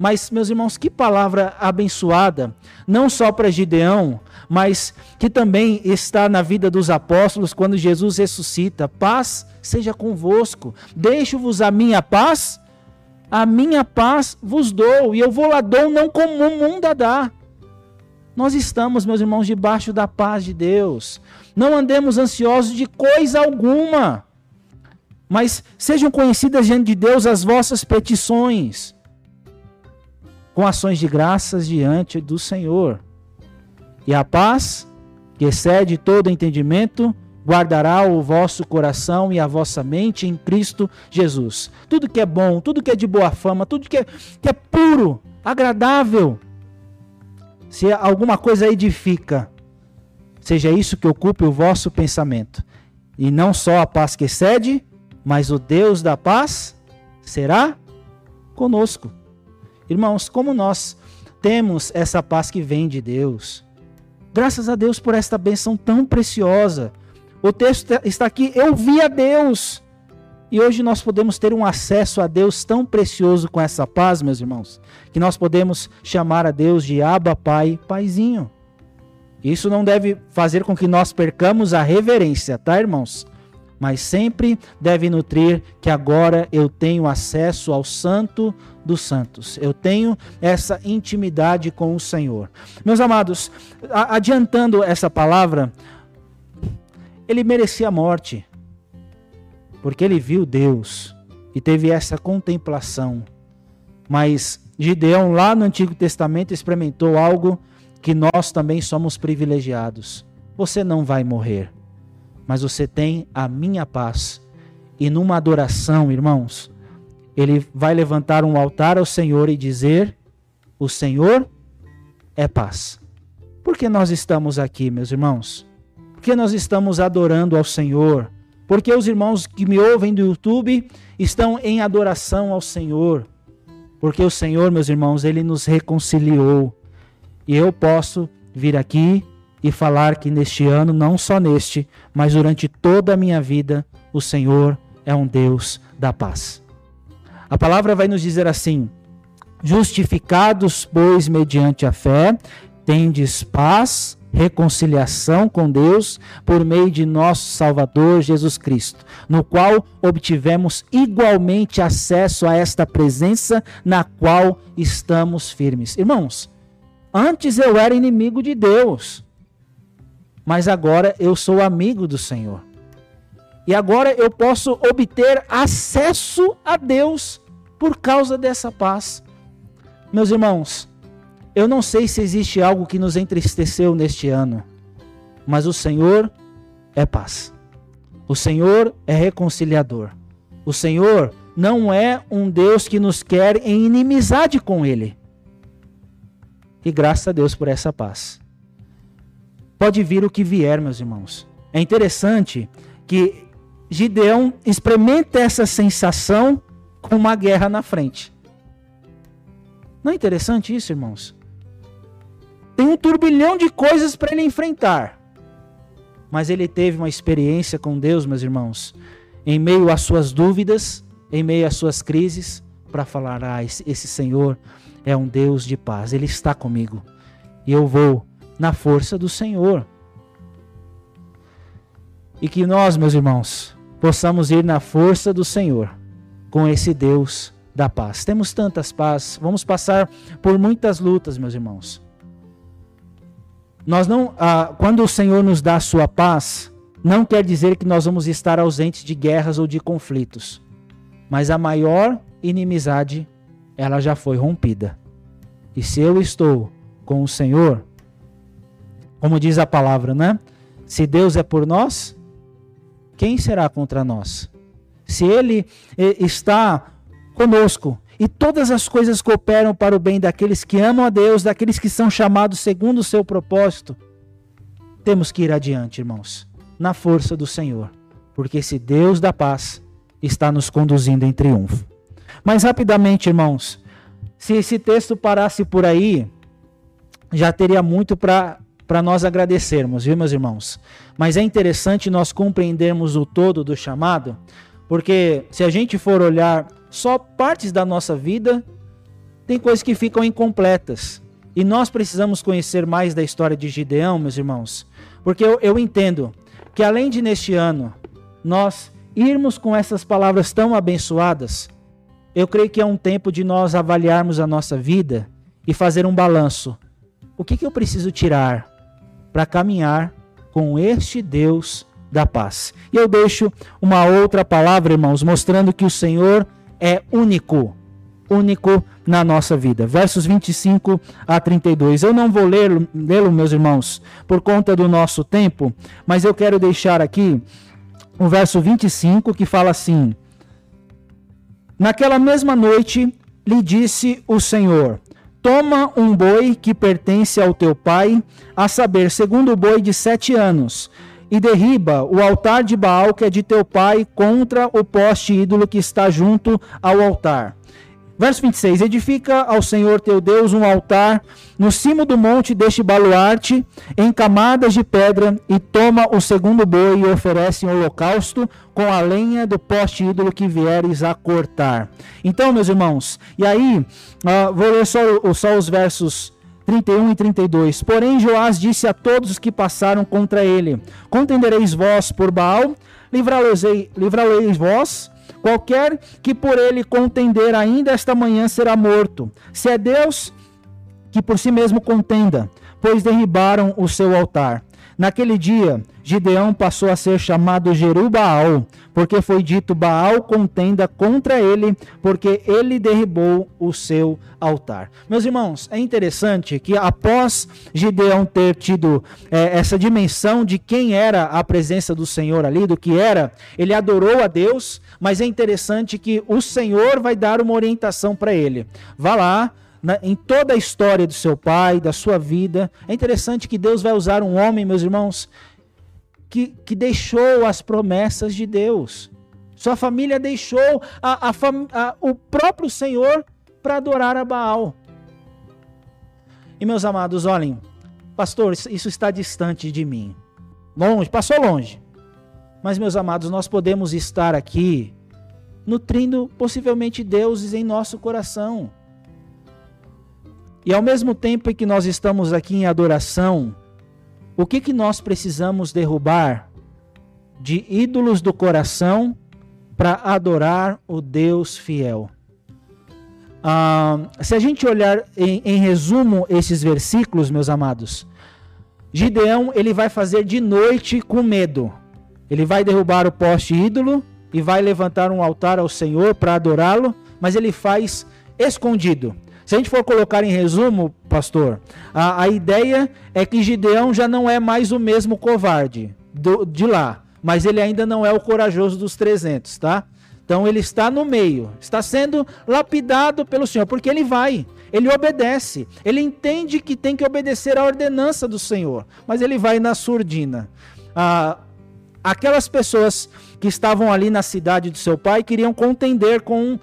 mas, meus irmãos, que palavra abençoada, não só para Gideão, mas que também está na vida dos apóstolos quando Jesus ressuscita. Paz seja convosco, deixo-vos a minha paz, a minha paz vos dou, e eu vou lá dou não como o mundo a dá. Nós estamos, meus irmãos, debaixo da paz de Deus. Não andemos ansiosos de coisa alguma, mas sejam conhecidas diante de Deus as vossas petições com ações de graças diante do Senhor. E a paz, que excede todo entendimento, guardará o vosso coração e a vossa mente em Cristo Jesus. Tudo que é bom, tudo que é de boa fama, tudo que é, que é puro, agradável, se alguma coisa edifica, seja isso que ocupe o vosso pensamento. E não só a paz que excede, mas o Deus da paz será conosco. Irmãos, como nós temos essa paz que vem de Deus. Graças a Deus por esta benção tão preciosa. O texto está aqui, eu vi a Deus. E hoje nós podemos ter um acesso a Deus tão precioso com essa paz, meus irmãos, que nós podemos chamar a Deus de Abba, Pai, Paizinho. Isso não deve fazer com que nós percamos a reverência, tá, irmãos? Mas sempre deve nutrir que agora eu tenho acesso ao Santo dos santos. Eu tenho essa intimidade com o Senhor. Meus amados, adiantando essa palavra, ele merecia a morte, porque ele viu Deus e teve essa contemplação. Mas Gideão, lá no Antigo Testamento, experimentou algo que nós também somos privilegiados. Você não vai morrer, mas você tem a minha paz. E numa adoração, irmãos, ele vai levantar um altar ao Senhor e dizer: O Senhor é paz. Por que nós estamos aqui, meus irmãos? Porque nós estamos adorando ao Senhor. Porque os irmãos que me ouvem do YouTube estão em adoração ao Senhor. Porque o Senhor, meus irmãos, ele nos reconciliou. E eu posso vir aqui e falar que neste ano, não só neste, mas durante toda a minha vida, o Senhor é um Deus da paz. A palavra vai nos dizer assim: Justificados, pois, mediante a fé, tendes paz, reconciliação com Deus por meio de nosso Salvador Jesus Cristo, no qual obtivemos igualmente acesso a esta presença na qual estamos firmes. Irmãos, antes eu era inimigo de Deus, mas agora eu sou amigo do Senhor. E agora eu posso obter acesso a Deus por causa dessa paz. Meus irmãos, eu não sei se existe algo que nos entristeceu neste ano, mas o Senhor é paz. O Senhor é reconciliador. O Senhor não é um Deus que nos quer em inimizade com Ele. E graças a Deus por essa paz. Pode vir o que vier, meus irmãos. É interessante que Gideão experimenta essa sensação com uma guerra na frente. Não é interessante isso, irmãos? Tem um turbilhão de coisas para ele enfrentar. Mas ele teve uma experiência com Deus, meus irmãos, em meio às suas dúvidas, em meio às suas crises, para falar: ah, esse, Senhor é um Deus de paz, Ele está comigo. E eu vou na força do Senhor. E que nós, meus irmãos, possamos ir na força do Senhor, com esse Deus da paz. Temos tantas paz, vamos passar por muitas lutas, meus irmãos. Nós não, ah, quando o Senhor nos dá a sua paz, não quer dizer que nós vamos estar ausentes de guerras ou de conflitos. Mas a maior inimizade, ela já foi rompida. E se eu estou com o Senhor, como diz a palavra, né? Se Deus é por nós, quem será contra nós? Se Ele eh, está conosco e todas as coisas cooperam para o bem daqueles que amam a Deus, daqueles que são chamados segundo o seu propósito, temos que ir adiante, irmãos, na força do Senhor, porque esse Deus da paz está nos conduzindo em triunfo. Mas rapidamente, irmãos, se esse texto parasse por aí, já teria muito para para nós agradecermos, viu, meus irmãos? Mas é interessante nós compreendermos o todo do chamado, porque se a gente for olhar só partes da nossa vida, tem coisas que ficam incompletas. E nós precisamos conhecer mais da história de Gideão, meus irmãos, porque eu, eu entendo que além de neste ano nós irmos com essas palavras tão abençoadas, eu creio que é um tempo de nós avaliarmos a nossa vida e fazer um balanço. O que, que eu preciso tirar para caminhar com este Deus da paz. E eu deixo uma outra palavra, irmãos, mostrando que o Senhor é único, único na nossa vida. Versos 25 a 32. Eu não vou lê-lo, lê meus irmãos, por conta do nosso tempo, mas eu quero deixar aqui o verso 25 que fala assim: Naquela mesma noite lhe disse o Senhor: Toma um boi que pertence ao teu pai, a saber, segundo o boi de sete anos, e derriba o altar de Baal que é de teu pai contra o poste ídolo que está junto ao altar. Verso 26: Edifica ao Senhor teu Deus um altar no cimo do monte deste baluarte, em camadas de pedra, e toma o segundo boi e oferece um holocausto com a lenha do poste ídolo que vieres a cortar. Então, meus irmãos, e aí, uh, vou ler só, só os versos 31 e 32. Porém, Joás disse a todos os que passaram contra ele: Contendereis vós por Baal, livrá-lo-eis vós Qualquer que por ele contender ainda esta manhã será morto. Se é Deus, que por si mesmo contenda, pois derribaram o seu altar. Naquele dia, Gideão passou a ser chamado Jerubaal, porque foi dito Baal contenda contra ele, porque ele derribou o seu altar. Meus irmãos, é interessante que após Gideão ter tido é, essa dimensão de quem era a presença do Senhor ali, do que era, ele adorou a Deus, mas é interessante que o Senhor vai dar uma orientação para ele. Vá lá, na, em toda a história do seu pai, da sua vida. É interessante que Deus vai usar um homem, meus irmãos, que, que deixou as promessas de Deus. Sua família deixou a, a, a, o próprio Senhor para adorar a Baal. E meus amados, olhem, pastor, isso está distante de mim. Longe, passou longe. Mas, meus amados, nós podemos estar aqui nutrindo possivelmente deuses em nosso coração. E ao mesmo tempo que nós estamos aqui em adoração, o que, que nós precisamos derrubar de ídolos do coração para adorar o Deus fiel? Ah, se a gente olhar em, em resumo esses versículos, meus amados, Gideão ele vai fazer de noite com medo. Ele vai derrubar o poste ídolo e vai levantar um altar ao Senhor para adorá-lo, mas ele faz escondido. Se a gente for colocar em resumo, pastor, a, a ideia é que Gideão já não é mais o mesmo covarde do, de lá, mas ele ainda não é o corajoso dos 300, tá? Então ele está no meio, está sendo lapidado pelo Senhor, porque ele vai, ele obedece, ele entende que tem que obedecer à ordenança do Senhor, mas ele vai na surdina. Ah, aquelas pessoas que estavam ali na cidade do seu pai queriam contender com uh,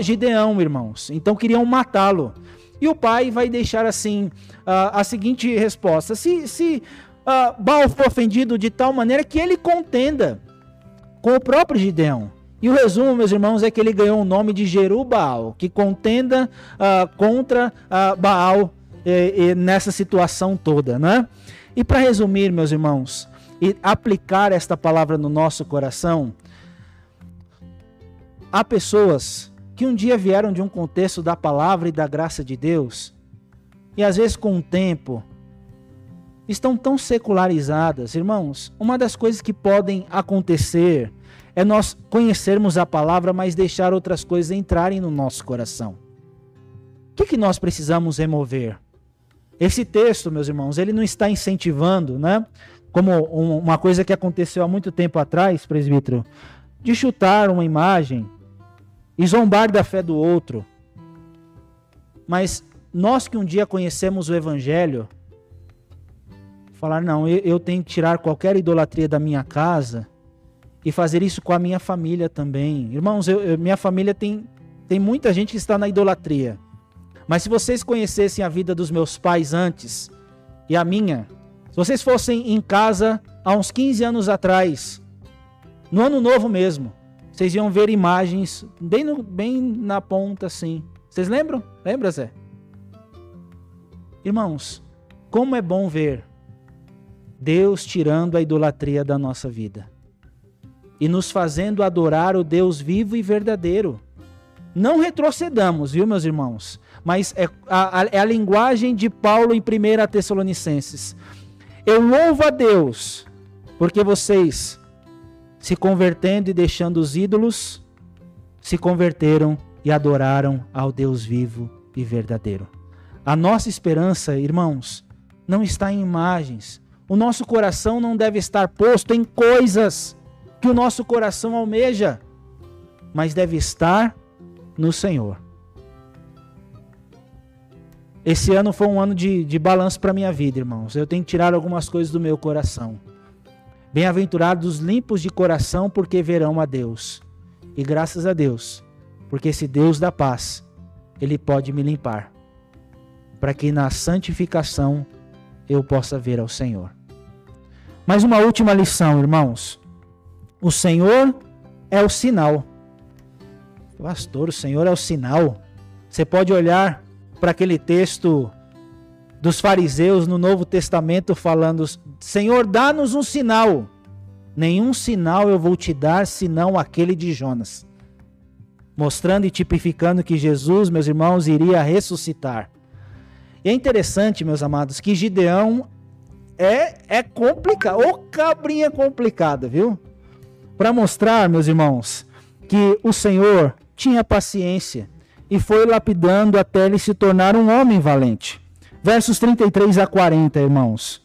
Gideão, irmãos. Então queriam matá-lo. E o pai vai deixar assim uh, a seguinte resposta: se, se uh, Baal for ofendido de tal maneira que ele contenda com o próprio Gideão. E o resumo, meus irmãos, é que ele ganhou o nome de Jerubal, que contenda uh, contra Baal eh, nessa situação toda, né? E para resumir, meus irmãos, e aplicar esta palavra no nosso coração, há pessoas que um dia vieram de um contexto da palavra e da graça de Deus, e às vezes com o tempo estão tão secularizadas. Irmãos, uma das coisas que podem acontecer é nós conhecermos a palavra, mas deixar outras coisas entrarem no nosso coração. O que, que nós precisamos remover? Esse texto, meus irmãos, ele não está incentivando, né? Como uma coisa que aconteceu há muito tempo atrás, presbítero, de chutar uma imagem e zombar da fé do outro. Mas nós que um dia conhecemos o Evangelho, falar, não, eu, eu tenho que tirar qualquer idolatria da minha casa e fazer isso com a minha família também. Irmãos, eu, eu, minha família tem, tem muita gente que está na idolatria. Mas se vocês conhecessem a vida dos meus pais antes e a minha, vocês fossem em casa há uns 15 anos atrás, no ano novo mesmo, vocês iam ver imagens bem, no, bem na ponta assim. Vocês lembram? Lembra, Zé? Irmãos, como é bom ver Deus tirando a idolatria da nossa vida e nos fazendo adorar o Deus vivo e verdadeiro. Não retrocedamos, viu, meus irmãos? Mas é a, é a linguagem de Paulo em 1 Tessalonicenses. Eu louvo a Deus, porque vocês, se convertendo e deixando os ídolos, se converteram e adoraram ao Deus vivo e verdadeiro. A nossa esperança, irmãos, não está em imagens, o nosso coração não deve estar posto em coisas que o nosso coração almeja, mas deve estar no Senhor. Esse ano foi um ano de, de balanço para minha vida, irmãos. Eu tenho que tirar algumas coisas do meu coração. Bem-aventurados os limpos de coração, porque verão a Deus. E graças a Deus, porque esse Deus da paz, ele pode me limpar, para que na santificação eu possa ver ao Senhor. Mais uma última lição, irmãos. O Senhor é o sinal. Pastor, o Senhor é o sinal. Você pode olhar para aquele texto dos fariseus no Novo Testamento falando: Senhor, dá-nos um sinal. Nenhum sinal eu vou te dar senão aquele de Jonas. Mostrando e tipificando que Jesus, meus irmãos, iria ressuscitar. E é interessante, meus amados, que Gideão é, é complicado. Ô cabrinha complicada, viu? Para mostrar, meus irmãos, que o Senhor tinha paciência e foi lapidando até ele se tornar um homem valente. Versos 33 a 40, irmãos.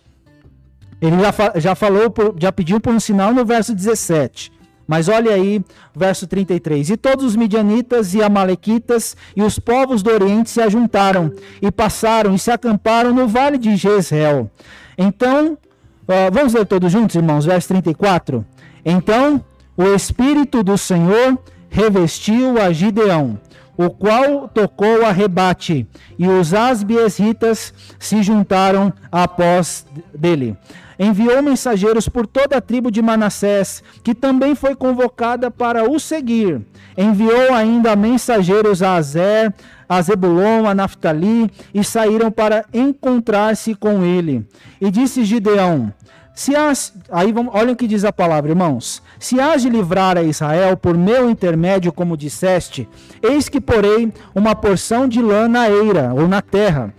Ele já, já falou, já pediu por um sinal no verso 17. Mas olha aí, verso 33. E todos os midianitas e amalequitas e os povos do Oriente se ajuntaram e passaram e se acamparam no vale de Jezreel. Então, uh, vamos ler todos juntos, irmãos, verso 34. Então, o Espírito do Senhor revestiu a Gideão, o qual tocou a rebate, e os asbiesitas se juntaram após dele. Enviou mensageiros por toda a tribo de Manassés, que também foi convocada para o seguir. Enviou ainda mensageiros a Azer, a Zebulon, a Naftali, e saíram para encontrar-se com ele. E disse Gideão: se has, aí vamos, olha o que diz a palavra, irmãos. Se hás de livrar a Israel por meu intermédio, como disseste, eis que porei uma porção de lã na eira ou na terra.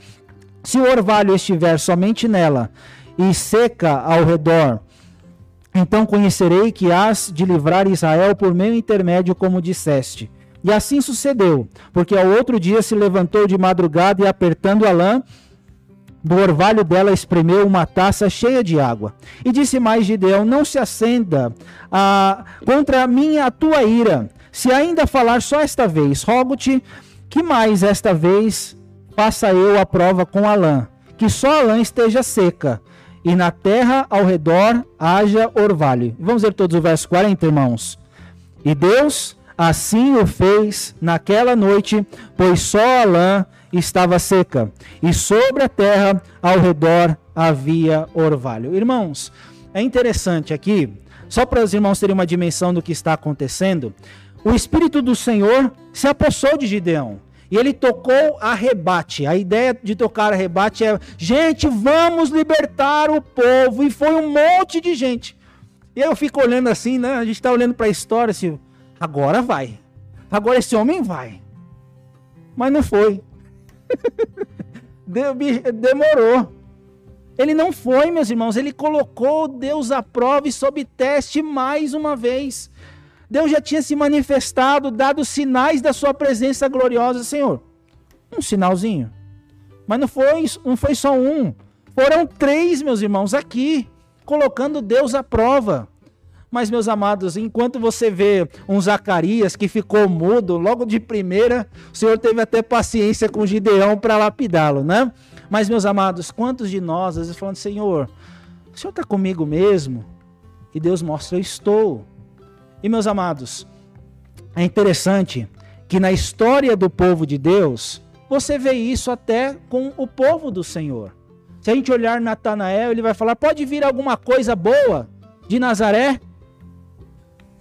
Se o orvalho estiver somente nela e seca ao redor, então conhecerei que hás de livrar Israel por meu intermédio, como disseste. E assim sucedeu, porque ao outro dia se levantou de madrugada e, apertando a lã, do orvalho dela espremeu uma taça cheia de água. E disse mais Gideão: Não se acenda a, contra mim a tua ira. Se ainda falar só esta vez, rogo-te que mais esta vez faça eu a prova com a lã, que só a lã esteja seca, e na terra ao redor haja orvalho. Vamos ler todos o verso 40, irmãos. E Deus Assim o fez naquela noite, pois só a lã estava seca, e sobre a terra ao redor havia orvalho. Irmãos, é interessante aqui, só para os irmãos terem uma dimensão do que está acontecendo, o Espírito do Senhor se apossou de Gideão. E ele tocou a rebate. A ideia de tocar a rebate é: gente, vamos libertar o povo. E foi um monte de gente. E eu fico olhando assim, né? A gente está olhando para a história, assim, Agora vai. Agora esse homem vai. Mas não foi. Demorou. Ele não foi, meus irmãos. Ele colocou Deus à prova e sob teste mais uma vez. Deus já tinha se manifestado, dado sinais da sua presença gloriosa, Senhor. Um sinalzinho. Mas não foi, não foi só um. Foram três, meus irmãos, aqui, colocando Deus à prova. Mas, meus amados, enquanto você vê um Zacarias que ficou mudo logo de primeira, o Senhor teve até paciência com Gideão para lapidá-lo, né? Mas, meus amados, quantos de nós, às vezes, falando, Senhor, o Senhor está comigo mesmo? E Deus mostra, eu estou. E, meus amados, é interessante que na história do povo de Deus, você vê isso até com o povo do Senhor. Se a gente olhar Natanael, ele vai falar: pode vir alguma coisa boa de Nazaré?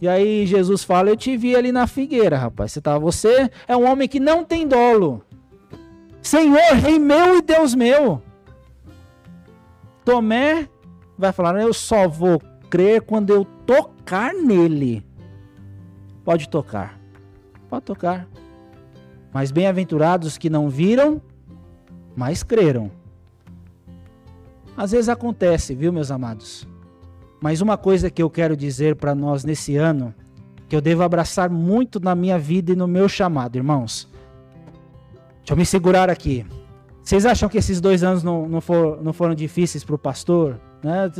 E aí Jesus fala: Eu te vi ali na figueira, rapaz. Você, tá, você é um homem que não tem dolo. Senhor, Rei meu e Deus meu. Tomé vai falar: Eu só vou crer quando eu tocar nele. Pode tocar. Pode tocar. Mas bem-aventurados que não viram, mas creram. Às vezes acontece, viu, meus amados? Mas uma coisa que eu quero dizer para nós nesse ano, que eu devo abraçar muito na minha vida e no meu chamado, irmãos. Deixa eu me segurar aqui. Vocês acham que esses dois anos não, não, for, não foram difíceis para o pastor? Né?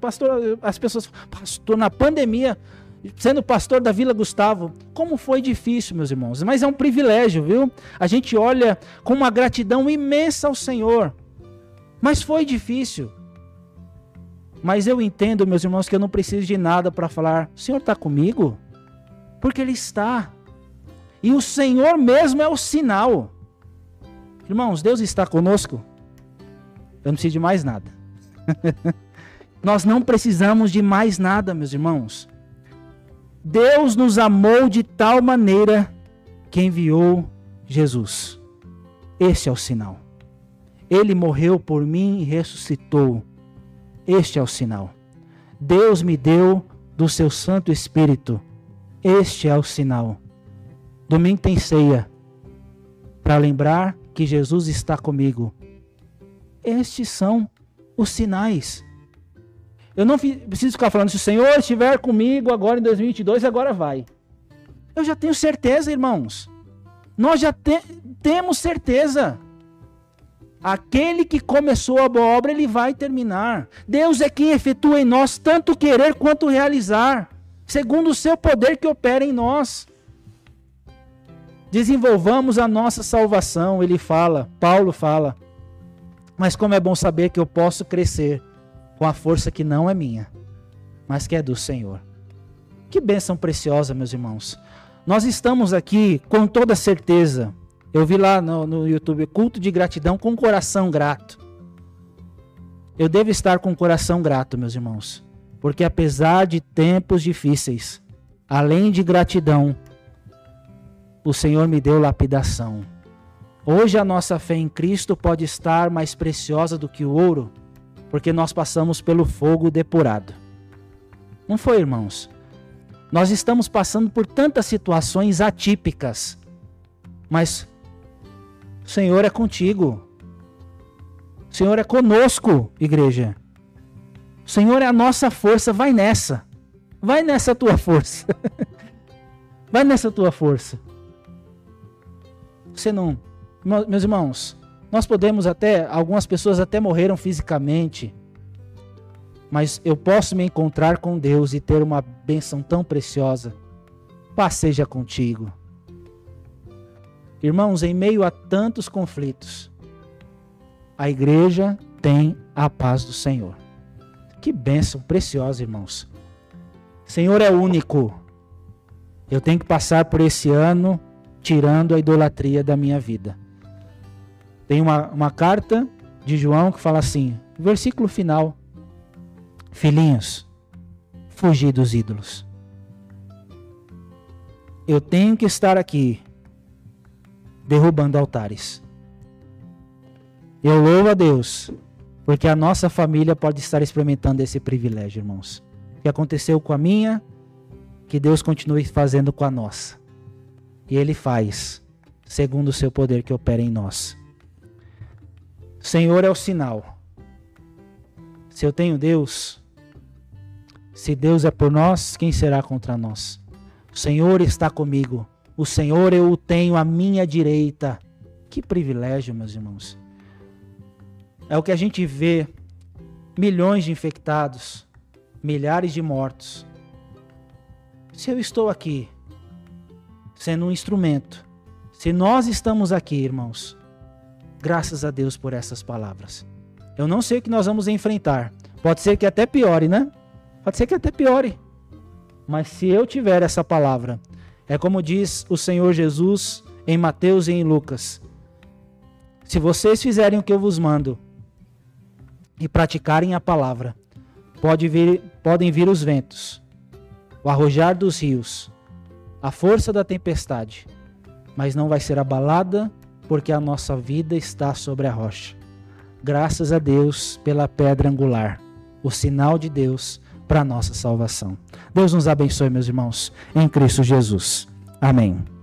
Pastor, as pessoas, pastor, na pandemia, sendo pastor da Vila Gustavo, como foi difícil, meus irmãos. Mas é um privilégio, viu? A gente olha com uma gratidão imensa ao Senhor. Mas foi difícil. Mas eu entendo, meus irmãos, que eu não preciso de nada para falar: o Senhor está comigo? Porque Ele está. E o Senhor mesmo é o sinal. Irmãos, Deus está conosco. Eu não preciso de mais nada. <laughs> Nós não precisamos de mais nada, meus irmãos. Deus nos amou de tal maneira que enviou Jesus. Esse é o sinal. Ele morreu por mim e ressuscitou este é o sinal. Deus me deu do seu Santo Espírito. Este é o sinal. Domingo tem ceia para lembrar que Jesus está comigo. Estes são os sinais. Eu não preciso ficar falando, se o Senhor estiver comigo agora em 2022, agora vai. Eu já tenho certeza, irmãos. Nós já te temos certeza. Aquele que começou a boa obra, ele vai terminar. Deus é quem efetua em nós tanto querer quanto realizar, segundo o seu poder que opera em nós. Desenvolvamos a nossa salvação, ele fala, Paulo fala. Mas como é bom saber que eu posso crescer com a força que não é minha, mas que é do Senhor. Que bênção preciosa, meus irmãos. Nós estamos aqui com toda certeza eu vi lá no, no YouTube culto de gratidão com coração grato. Eu devo estar com coração grato, meus irmãos, porque apesar de tempos difíceis, além de gratidão, o Senhor me deu lapidação. Hoje a nossa fé em Cristo pode estar mais preciosa do que o ouro, porque nós passamos pelo fogo depurado. Não foi, irmãos? Nós estamos passando por tantas situações atípicas, mas Senhor é contigo. Senhor é conosco, igreja. Senhor é a nossa força. Vai nessa. Vai nessa tua força. <laughs> Vai nessa tua força. Você não. Meus irmãos, nós podemos até. Algumas pessoas até morreram fisicamente. Mas eu posso me encontrar com Deus e ter uma bênção tão preciosa. Paz seja contigo. Irmãos, em meio a tantos conflitos, a igreja tem a paz do Senhor. Que bênção preciosa, irmãos. Senhor é único. Eu tenho que passar por esse ano tirando a idolatria da minha vida. Tem uma, uma carta de João que fala assim, versículo final: Filhinhos, fugi dos ídolos. Eu tenho que estar aqui derrubando altares. Eu louvo a Deus, porque a nossa família pode estar experimentando esse privilégio, irmãos. Que aconteceu com a minha, que Deus continue fazendo com a nossa. E Ele faz, segundo o seu poder que opera em nós. Senhor é o sinal. Se eu tenho Deus, se Deus é por nós, quem será contra nós? O Senhor está comigo. O Senhor eu o tenho à minha direita. Que privilégio, meus irmãos. É o que a gente vê: milhões de infectados, milhares de mortos. Se eu estou aqui, sendo um instrumento, se nós estamos aqui, irmãos, graças a Deus por essas palavras. Eu não sei o que nós vamos enfrentar. Pode ser que até piore, né? Pode ser que até piore. Mas se eu tiver essa palavra, é como diz o Senhor Jesus em Mateus e em Lucas: Se vocês fizerem o que eu vos mando e praticarem a palavra, pode vir, podem vir os ventos, o arrojar dos rios, a força da tempestade, mas não vai ser abalada, porque a nossa vida está sobre a rocha. Graças a Deus pela pedra angular, o sinal de Deus para a nossa salvação. Deus nos abençoe, meus irmãos, em Cristo Jesus. Amém.